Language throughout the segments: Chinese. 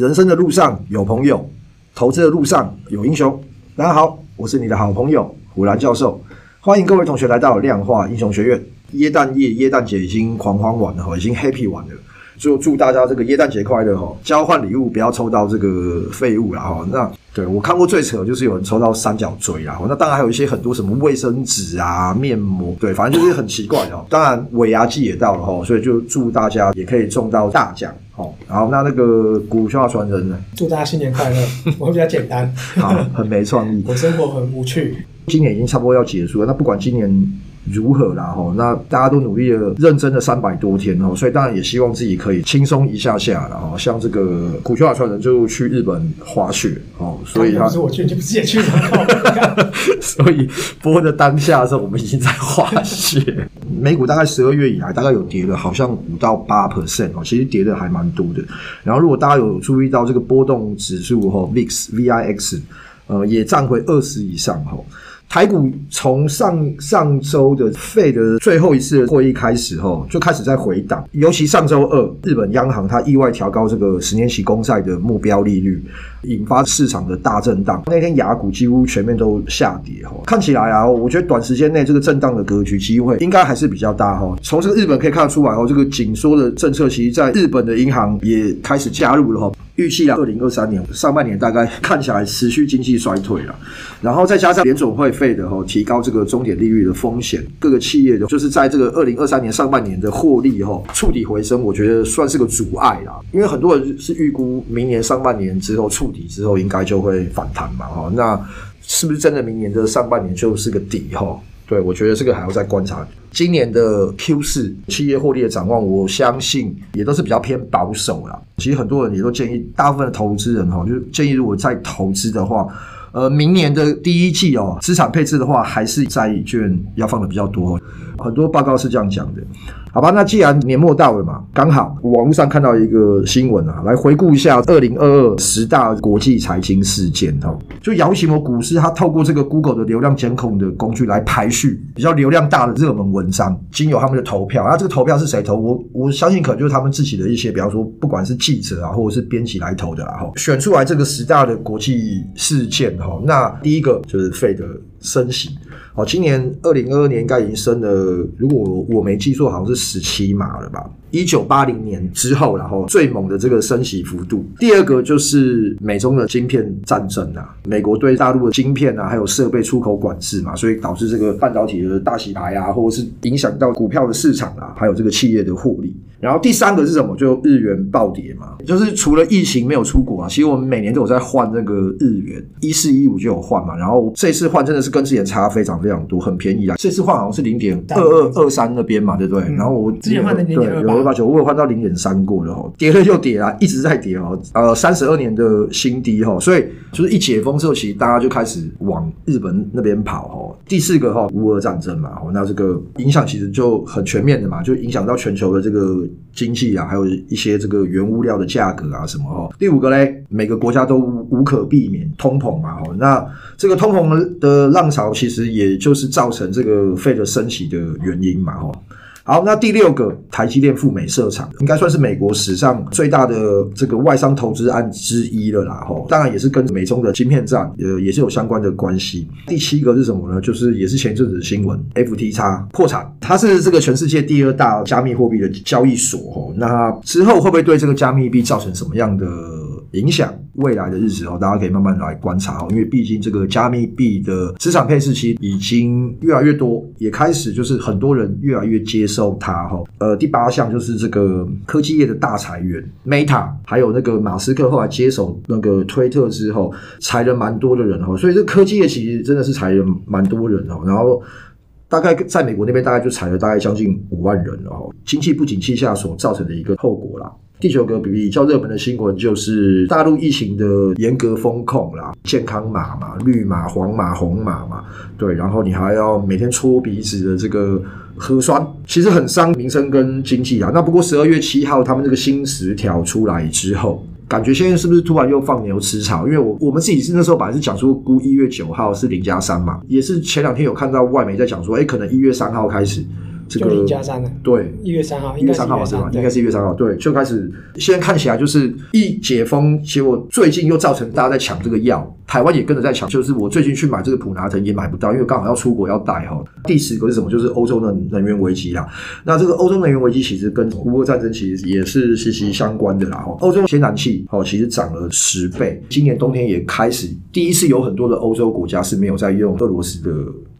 人生的路上有朋友，投资的路上有英雄。大家好，我是你的好朋友虎兰教授，欢迎各位同学来到量化英雄学院。耶诞夜、耶诞节已经狂欢完了，已经 happy 完了。就祝大家这个耶诞节快乐哈！交换礼物不要抽到这个废物啦哈。那对我看过最扯就是有人抽到三角锥啦。那当然还有一些很多什么卫生纸啊、面膜，对，反正就是很奇怪哦。当然尾牙季也到了哈，所以就祝大家也可以中到大奖哦。然后那那个股票传人呢？祝大家新年快乐！我会比较简单，好，很没创意。我生活很无趣。今年已经差不多要结束了，那不管今年。如何啦？吼，那大家都努力了，认真的三百多天哦，所以当然也希望自己可以轻松一下下了哦。像这个股票传人就去日本滑雪哦，所以他不是我去，你不是也去吗？所以播的当下的时候，我们已经在滑雪。美股大概十二月以来，大概有跌了，好像五到八 percent 哦，其实跌的还蛮多的。然后如果大家有注意到这个波动指数吼，VIX VIX，呃，也站回二十以上吼。台股从上上周的费的最后一次会议开始后，就开始在回档。尤其上周二，日本央行它意外调高这个十年期公债的目标利率，引发市场的大震荡。那天雅股几乎全面都下跌哈。看起来啊，我觉得短时间内这个震荡的格局机会应该还是比较大哈。从这个日本可以看得出来哦，这个紧缩的政策其实在日本的银行也开始加入了哈。预计啊，二零二三年上半年大概看起来持续经济衰退了，然后再加上联总会费的哈提高这个终点利率的风险，各个企业的就是在这个二零二三年上半年的获利哈触底回升，我觉得算是个阻碍啦。因为很多人是预估明年上半年之后触底之后应该就会反弹嘛哈，那是不是真的明年的上半年就是个底哈？对，我觉得这个还要再观察。今年的 Q 四企业获利的展望，我相信也都是比较偏保守啦。其实很多人也都建议，大部分的投资人哈，就是建议如果再投资的话，呃，明年的第一季哦，资产配置的话，还是债券要放的比较多。很多报告是这样讲的。好吧，那既然年末到了嘛，刚好网络上看到一个新闻啊，来回顾一下二零二二十大国际财经事件哦。就姚奇摩股市，它透过这个 Google 的流量监控的工具来排序比较流量大的热门文章，经由他们的投票。那这个投票是谁投？我我相信可能就是他们自己的一些，比方说不管是记者啊，或者是编辑来投的啦。哈，选出来这个十大的国际事件哈，那第一个就是费德升息。好，今年二零二二年应该已经升了，如果我没记错，好像是十七码了吧？一九八零年之后，然后最猛的这个升息幅度。第二个就是美中的晶片战争啊，美国对大陆的晶片啊，还有设备出口管制嘛，所以导致这个半导体的大洗牌啊，或者是影响到股票的市场啊，还有这个企业的获利。然后第三个是什么？就日元暴跌嘛，就是除了疫情没有出国啊，其实我们每年都有在换那个日元，一四一五就有换嘛。然后这次换真的是跟之前差非常非常多，很便宜啊。这次换好像是零点二二二三那边嘛，对不对？嗯、然后我之前换的零点二八。八九，我有换到零点三过了哈，跌了就跌啊，一直在跌哦，呃，三十二年的新低哈，所以就是一解封之后，其实大家就开始往日本那边跑哈。第四个哈，乌俄战争嘛，那这个影响其实就很全面的嘛，就影响到全球的这个经济啊，还有一些这个原物料的价格啊什么哈。第五个嘞，每个国家都无可避免通膨嘛，哈，那这个通膨的浪潮其实也就是造成这个费的升息的原因嘛，哈。好，那第六个，台积电赴美设厂，应该算是美国史上最大的这个外商投资案之一了啦。吼，当然也是跟美中的晶片战，呃，也是有相关的关系。第七个是什么呢？就是也是前一阵子的新闻，FTX 破产，它是这个全世界第二大加密货币的交易所。吼，那之后会不会对这个加密币造成什么样的影响？未来的日子哦，大家可以慢慢来观察哦，因为毕竟这个加密币的资产配置其实已经越来越多，也开始就是很多人越来越接受它哈。呃，第八项就是这个科技业的大裁员，Meta 还有那个马斯克后来接手那个推特之后，裁了蛮多的人哈，所以这科技业其实真的是裁了蛮多人哦。然后大概在美国那边大概就裁了大概将近五万人哦，经济不景气下所造成的一个后果啦。第九个比较热门的新闻就是大陆疫情的严格封控啦，健康码嘛，绿码、黄码、红码嘛，对，然后你还要每天搓鼻子的这个核酸，其实很伤民生跟经济啊。那不过十二月七号他们这个新十条出来之后，感觉现在是不是突然又放牛吃草？因为我我们自己是那时候本来是讲说估一月九号是零加三嘛，也是前两天有看到外媒在讲说，诶可能一月三号开始。这个就零加三了。对，一月三号，一月三号嘛，是吧？应该是一月三号。对，就开始现在看起来就是一解封，结果最近又造成大家在抢这个药，台湾也跟着在抢。就是我最近去买这个普拿藤也买不到，因为刚好要出国要带哈。第十个是什么？就是欧洲的能源危机啦。那这个欧洲能源危机其实跟乌俄战争其实也是息息相关的啦。哈，欧洲天然气哦，其实涨了十倍，今年冬天也开始第一次有很多的欧洲国家是没有在用俄罗斯的。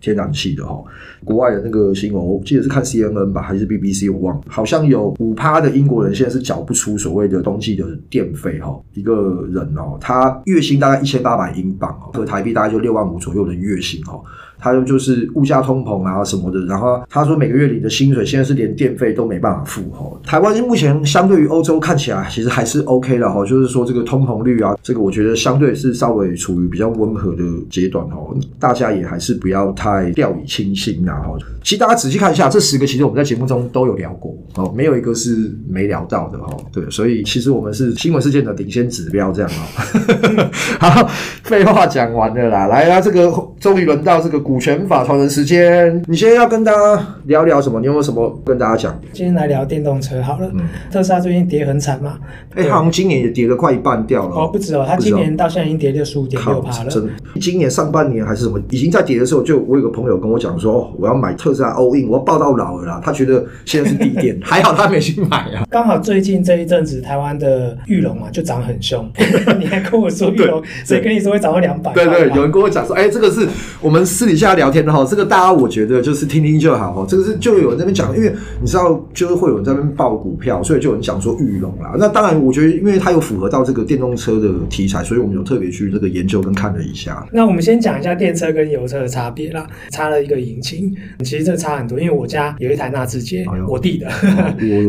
天然气的哈，国外的那个新闻，我记得是看 CNN 吧，还是 BBC，我忘了，好像有五趴的英国人现在是缴不出所谓的冬季的电费哈，一个人哦，他月薪大概一千八百英镑哦，和台币大概就六万五左右的月薪哦。他就是物价通膨啊什么的，然后他说每个月你的薪水现在是连电费都没办法付哦。台湾目前相对于欧洲看起来其实还是 OK 的吼，就是说这个通膨率啊，这个我觉得相对是稍微处于比较温和的阶段哦，大家也还是不要太掉以轻心啊吼。其实大家仔细看一下，这十个其实我们在节目中都有聊过哦，没有一个是没聊到的哦。对，所以其实我们是新闻事件的领先指标这样哦。好，废话讲完了啦，来啦，这个终于轮到这个。股权法传人时间，你现在要跟大家聊聊什么？你有没有什么跟大家讲？今天来聊电动车好了。嗯、特斯拉最近跌很惨嘛？哎、欸，好像今年也跌了快一半掉了。哦，不止哦，它今年到现在已经跌六十五点六趴了。真的，今年上半年还是什么，已经在跌的时候，就我有个朋友跟我讲说，哦，我要买特斯拉 all in，我要抱到老了啦。他觉得现在是低点，还好他没去买啊。刚好最近这一阵子，台湾的玉龙嘛就涨很凶。你还跟我说裕隆，所以跟你说会涨到两百。对，对对，有人跟我讲说，哎、欸，这个是我们私底下聊天的哈，这个。大家我觉得就是听听就好哈，这个是就有人在那边讲，因为你知道就是会有人在那边报股票，所以就有人讲说玉龙啦。那当然，我觉得因为它有符合到这个电动车的题材，所以我们有特别去这个研究跟看了一下。那我们先讲一下电车跟油车的差别啦，差了一个引擎，其实这个差很多。因为我家有一台纳智捷，哎、我弟的，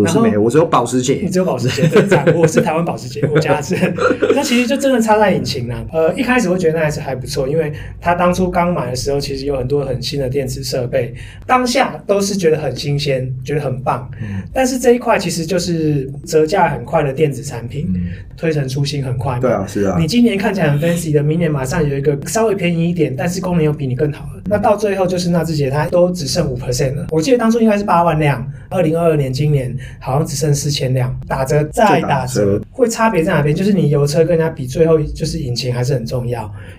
我是没有，我只有保时捷，你只有保时捷，我是台湾保时捷，我家是。那其实就真的差在引擎啦。呃，一开始会觉得那还是还不错，因为他当初刚买的时候，其实有很多很新的电子设备，当下都是觉得很新鲜，觉得很棒。嗯、但是这一块其实就是折价很快的电子产品，嗯、推陈出新很快嘛。对啊，是啊。你今年看起来很 fancy 的，明年马上有一个稍微便宜一点，但是功能又比你更好了。嗯、那到最后就是纳智捷它都只剩五 percent 了。我记得当初应该是八万辆，二零二二年今年好像只剩四千辆，打折再打折，会差别在哪边？就是你油车跟人家比，最后就是引擎还是很重要。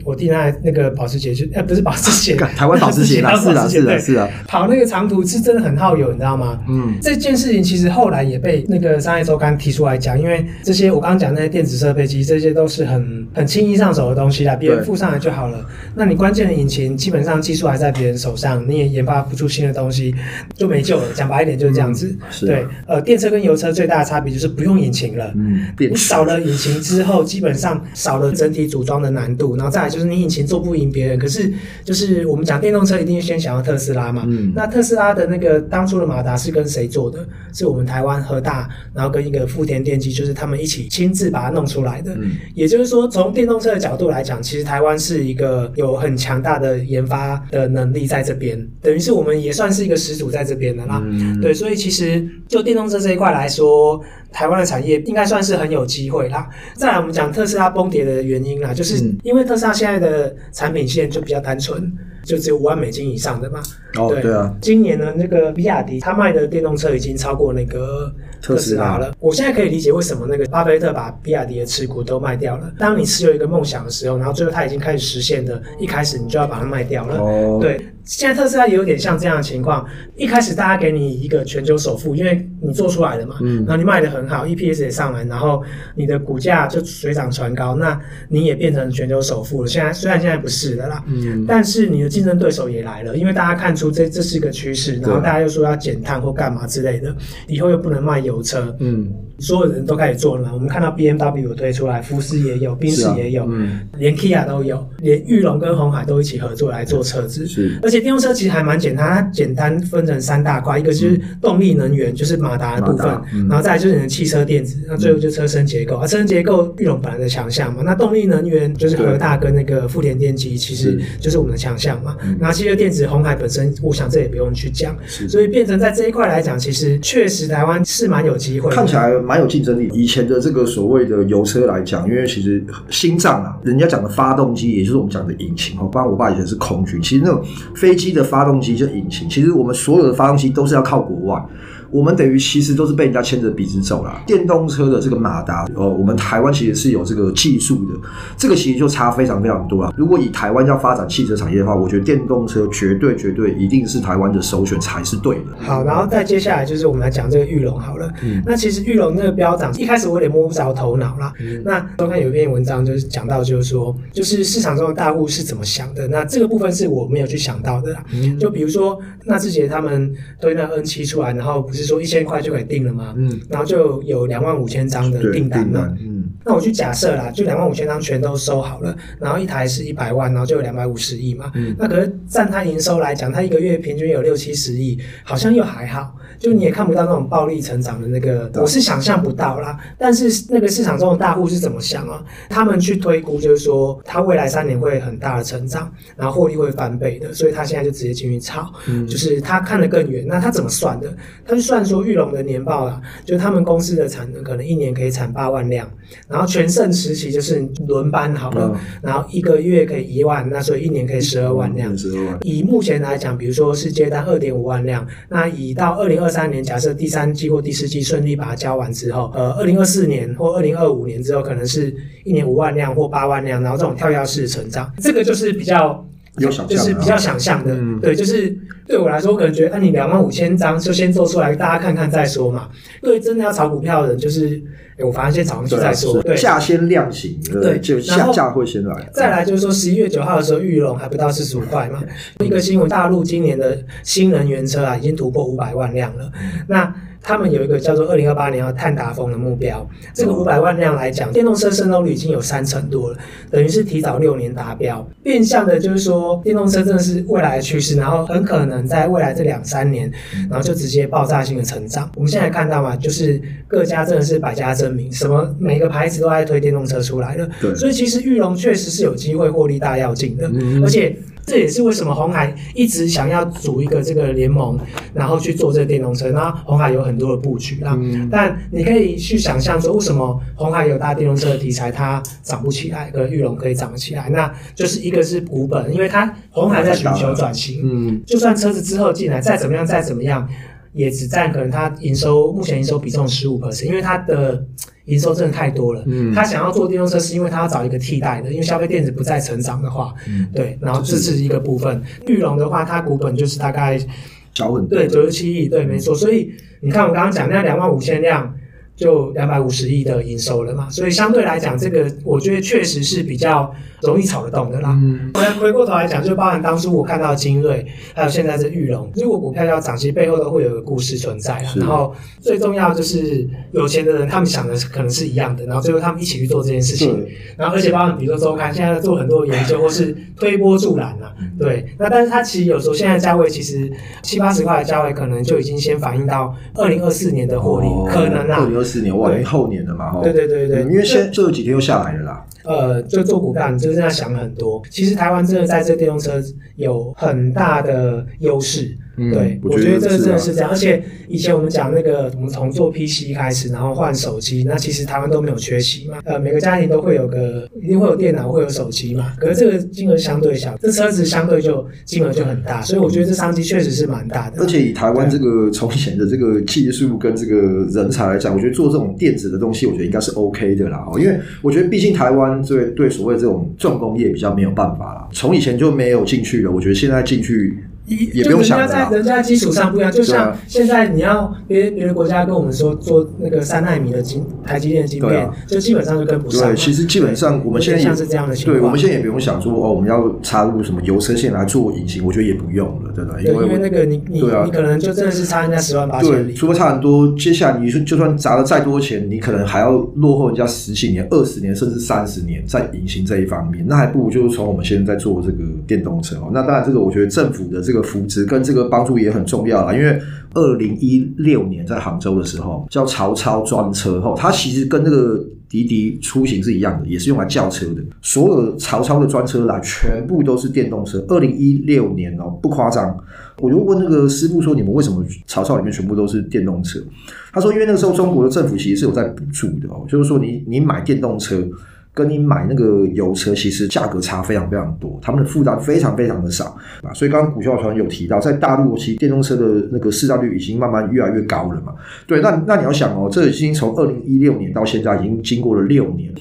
我弟那那个保时捷就呃不是保时捷，台湾保时捷啦，是的，是的，是的。跑那个长途是真的很耗油，你知道吗？嗯，这件事情其实后来也被那个商业周刊提出来讲，因为这些我刚刚讲那些电子设备，其实这些都是很很轻易上手的东西啦，别人附上来就好了。那你关键的引擎，基本上技术还在别人手上，你也研发不出新的东西，就没救了。讲白一点就是这样子。对，呃，电车跟油车最大的差别就是不用引擎了。嗯，你少了引擎之后，基本上少了整体组装的难度，然后再来就是你引擎做不赢别人。可是就是我们讲电动车，一定先想要特斯拉嘛。嗯，那特斯拉的那个当初的马达是跟谁做的？是我们台湾和大，然后跟一个富田电机，就是他们一起亲自把它弄出来的。嗯，也就是说，从电动车的角度来讲，其实台湾是一个有很强大的研发的能力在这边，等于是我们也算是一个始祖在这边的啦。嗯，对，所以其实就电动车这一块来说，台湾的产业应该算是很有机会啦。再来，我们讲特斯拉崩跌的原因啦，就是因为特斯拉现在的产品线就比较单纯。就只有五万美金以上的嘛？哦，对，对啊。今年呢，那个比亚迪他卖的电动车已经超过那个特斯拉了。我现在可以理解为什么那个巴菲特把比亚迪的持股都卖掉了。当你持有一个梦想的时候，然后最后他已经开始实现的，一开始你就要把它卖掉了。哦，对。现在特斯拉也有点像这样的情况，一开始大家给你一个全球首富，因为你做出来了嘛，嗯，然后你卖的很好，EPS 也上来，然后你的股价就水涨船高，那你也变成全球首富了。现在虽然现在不是的啦，嗯，但是你的竞争对手也来了，因为大家看出这这是一个趋势，然后大家又说要减碳或干嘛之类的，以后又不能卖油车，嗯，所有人都开始做了嘛。我们看到 BMW 有推出来，福斯也有，宾士也有，嗯，连 Kia 都有，连玉龙跟红海都一起合作来做车子，是。而且电动车其实还蛮简单，它简单分成三大块，一个就是动力能源，就是马达的部分，嗯、然后再来就是你的汽车电子，那最后就车身结构。啊，车身结构玉龙本来的强项嘛，那动力能源就是和大跟那个富田电机，其实就是我们的强项嘛。那汽车电子红海本身，我想这也不用去讲，是。所以变成在这一块来讲，其实确实台湾是蛮有机会，看起来蛮有竞争力。以前的这个所谓的油车来讲，因为其实心脏啊，人家讲的发动机，也就是我们讲的引擎哦。不然我爸以前是空军，其实那种飞机的发动机就引擎，其实我们所有的发动机都是要靠国外。我们等于其实都是被人家牵着鼻子走了。电动车的这个马达，呃，我们台湾其实是有这个技术的，这个其实就差非常非常多了。如果以台湾要发展汽车产业的话，我觉得电动车绝对绝对一定是台湾的首选才是对的。好，然后再接下来就是我们来讲这个玉龙好了。嗯，那其实玉龙那个标涨，一开始我有点摸不着头脑啦。嗯，那都看有一篇文章就是讲到，就是说，就是市场中的大户是怎么想的。那这个部分是我没有去想到的啦。嗯，就比如说纳智捷他们推那 N 七出来，然后不是。是说一千块就可以订了吗？嗯，然后就有两万五千张的订单嘛。嗯，那我去假设啦，就两万五千张全都收好了，然后一台是一百万，然后就有两百五十亿嘛。嗯，那可是占它营收来讲，它一个月平均有六七十亿，好像又还好。就你也看不到那种暴力成长的那个，我是想象不到啦。但是那个市场中的大户是怎么想啊？他们去推估，就是说他未来三年会很大的成长，然后获利会翻倍的，所以他现在就直接进去炒。嗯，就是他看得更远。那他怎么算的？他就算说玉龙的年报啊，就他们公司的产能可能一年可以产八万辆，然后全盛时期就是轮班好了，然后一个月可以一万，那所以一年可以十二万辆。十二万。以目前来讲，比如说是接单二点五万辆，那以到二零二三年，假设第三季或第四季顺利把它交完之后，呃，二零二四年或二零二五年之后，可能是一年五万辆或八万辆，然后这种跳跃式成长，这个就是比较有想象，就是比较想象的，嗯、对，就是对我来说，我可能觉得，那、啊、你两万五千张就先做出来，大家看看再说嘛。对，真的要炒股票的人，就是。我反正先炒上去再说，对，价先量型，对，就下价会先来。再来就是说，十一月九号的时候，玉龙还不到四十五块嘛。一个新闻，大陆今年的新能源车啊，已经突破五百万辆了。那他们有一个叫做二零二八年要碳达峰的目标，这个五百万辆来讲，电动车渗透率已经有三成多了，等于是提早六年达标。变相的就是说，电动车真的是未来的趋势，然后很可能在未来这两三年，然后就直接爆炸性的成长。我们现在看到嘛，就是各家真的是百家争鸣，什么每个牌子都在推电动车出来了，对，所以其实玉龙确实是有机会获利大跃进的，嗯、而且。这也是为什么红海一直想要组一个这个联盟，然后去做这个电动车。那红海有很多的布局啊，嗯、但你可以去想象说，为什么红海有大电动车的题材，它涨不起来，而裕隆可以涨得起来？那就是一个是股本，因为它红海在寻求转型，嗯，就算车子之后进来再怎么样，再怎么样，也只占可能它营收目前营收比重十五 percent，因为它的。营收真的太多了，嗯，他想要做电动车是因为他要找一个替代的，因为消费电子不再成长的话，嗯，对，然后这是一个部分。玉龙的话，它股本就是大概小很多，对，九十七亿，对，没错。所以你看我刚刚讲那两万五千辆。就两百五十亿的营收了嘛，所以相对来讲，这个我觉得确实是比较容易炒得动的啦。嗯，回回过头来讲，就包含当初我看到精锐，还有现在是玉龙，如果股票要涨，其实背后都会有个故事存在啦。然后最重要就是有钱的人，他们想的可能是一样的，然后最后他们一起去做这件事情。然后而且包含比如说周刊现在在做很多研究，或是推波助澜啦。对，那但是它其实有时候现在价位其实七八十块的价位，可能就已经先反映到二零二四年的获利，可能啦。四年哇，后年的嘛，对对对对，因为现在这几天又下来了啦。呃，就做骨干，就是这样想很多。其实台湾真的在这电动车有很大的优势。嗯、对，我觉得这个真的是这样。而且以前我们讲那个，我们从做 PC 开始，然后换手机，那其实台湾都没有缺席嘛。呃，每个家庭都会有个，一定会有电脑，会有手机嘛。可是这个金额相对小，这车子相对就金额就很大，所以我觉得这商机确实是蛮大的。而且以台湾这个从前的这个技术跟这个人才来讲，我觉得做这种电子的东西，我觉得应该是 OK 的啦。因为我觉得毕竟台湾对对所谓这种重工业比较没有办法啦，从以前就没有进去了。我觉得现在进去。也不用想，人家在人家基础上不一样，就像现在你要别别的国家跟我们说做那个三纳米的晶台积电的晶片，就基本上就跟不上。对，其实基本上我们现在像是这样的情况。对，我们现在也不用想说哦，我们要插入什么油车线来做隐形，我觉得也不用了，对吧？因为因为那个你你你可能就真的是差人家十万八千里。除非差很多，接下来你说就算砸了再多钱，你可能还要落后人家十几年、二十年甚至三十年在隐形这一方面，那还不如就是从我们现在在做这个电动车哦。那当然，这个我觉得政府的这个扶持跟这个。帮助也很重要啦，因为二零一六年在杭州的时候叫曹操专车后，它其实跟那个滴滴出行是一样的，也是用来叫车的。所有曹操的专车来，全部都是电动车。二零一六年哦，不夸张。我就问那个师傅说：“你们为什么曹操里面全部都是电动车？”他说：“因为那个时候中国的政府其实是有在补助的哦，就是说你你买电动车。”跟你买那个油车，其实价格差非常非常多，他们的负担非常非常的少啊。所以刚刚股票传有提到，在大陆其实电动车的那个市占率已经慢慢越来越高了嘛。对，那那你要想哦，这已经从二零一六年到现在已经经过了六年。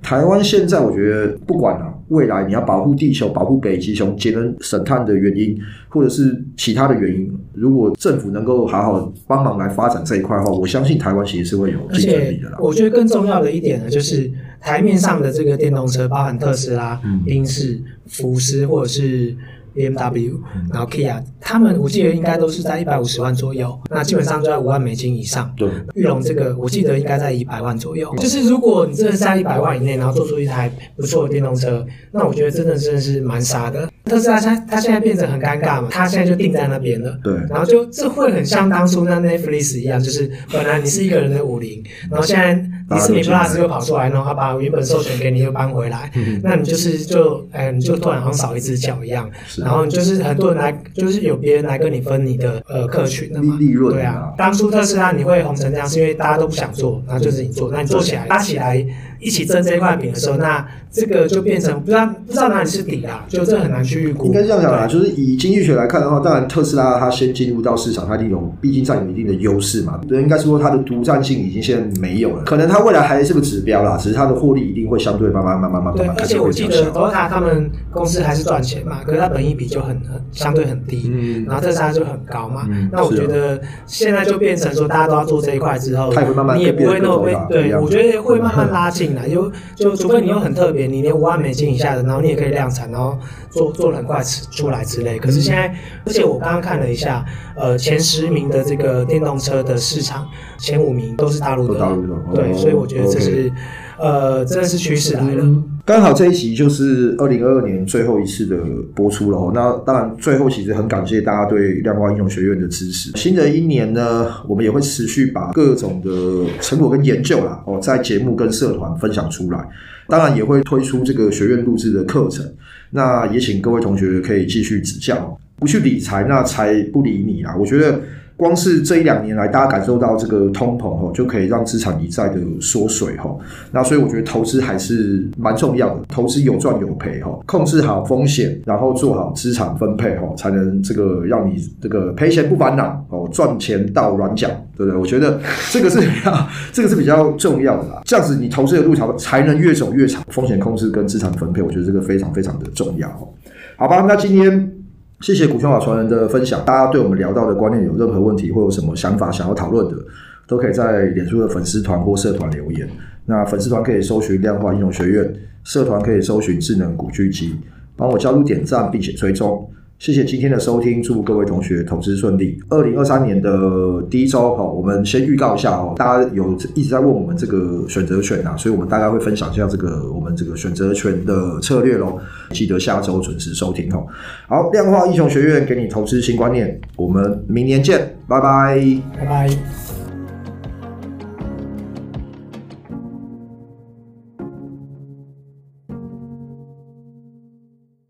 台湾现在我觉得不管啊，未来你要保护地球、保护北极熊、节能省碳的原因，或者是其他的原因，如果政府能够好好帮忙来发展这一块的话，我相信台湾其实是会有竞争力的啦。我觉得更重要的一点呢，就是。台面上的这个电动车，包含特斯拉、宾士、福斯或者是 BMW，然后 Kia，他们我记得应该都是在一百五十万左右，那基本上就在五万美金以上。对，玉龙这个我记得应该在一百万左右。就是如果你真的是在一百万以内，然后做出一台不错的电动车，那我觉得真的真的是蛮傻的。特斯拉它它现在变得很尴尬嘛，它现在就定在那边了。对，然后就这会很像当初那 Netflix 一样，就是本来你是一个人的武林，然后现在迪士尼 Plus 又跑出来，然后他把原本授权给你又搬回来，那你就是就哎，你就突然好像少一只脚一样，然后你就是很多人来，就是有别人来跟你分你的呃客群的嘛。利润对啊，当初特斯拉你会红成这样，是因为大家都不想做，然后就是你做，那你做起来搭起来一起争这块饼的时候，那这个就变成不知道不知道哪里是底啊，就这很难去预估。应该这样讲啦，就是以经济学来看的话，当然特斯拉它先进入到市场，它一定有，毕竟占有一定的优势嘛。对，应该说它的独占性已经现在没有了，可能它未来还是个指标啦，只是它的获利一定会相对慢慢慢慢慢慢。对，而且我记得 t o t a 他们公司还是赚钱嘛，可是它本益比就很很相对很低，嗯，然后特斯拉就很高嘛。那我觉得现在就变成说大家都要做这一块之后，它也会慢慢你也不会那么被对，我觉得会慢慢拉近进来，就就除非你又很特别，你连五万美金以下的，然后你也可以量产，然后做做得很快出来之类，可是现在，而且我刚刚看了一下，呃，前十名的这个电动车的市场，前五名都是大陆的，大陆的，对，所以我觉得这是，呃，真的是趋势来了。刚好这一集就是二零二二年最后一次的播出了哦。那当然，最后其实很感谢大家对量化英雄学院的支持。新的一年呢，我们也会持续把各种的成果跟研究啦，哦，在节目跟社团分享出来。当然也会推出这个学院录制的课程。那也请各位同学可以继续指教，不去理财，那财不理你啊！我觉得光是这一两年来，大家感受到这个通膨吼，就可以让资产一再的缩水吼。那所以我觉得投资还是蛮重要的，投资有赚有赔吼，控制好风险，然后做好资产分配吼，才能这个让你这个赔钱不烦恼哦，赚钱到软脚，对不对？我觉得这个是比 较这个是比较重要的啦。这样子你投资的路才才能越走越长，风险控制跟资产分配，我觉得这个非常非常的重要。好吧，那今天。谢谢股票法传人的分享。大家对我们聊到的观念有任何问题，或有什么想法想要讨论的，都可以在脸书的粉丝团或社团留言。那粉丝团可以搜寻量化应用学院，社团可以搜寻智能股巨基，帮我加入点赞并且追踪。谢谢今天的收听，祝各位同学投资顺利。二零二三年的第一周哈，我们先预告一下哦，大家有一直在问我们这个选择权啊，所以我们大概会分享一下这个我们这个选择权的策略喽。记得下周准时收听哦。好，量化英雄学院给你投资新观念，我们明年见，拜拜，拜拜。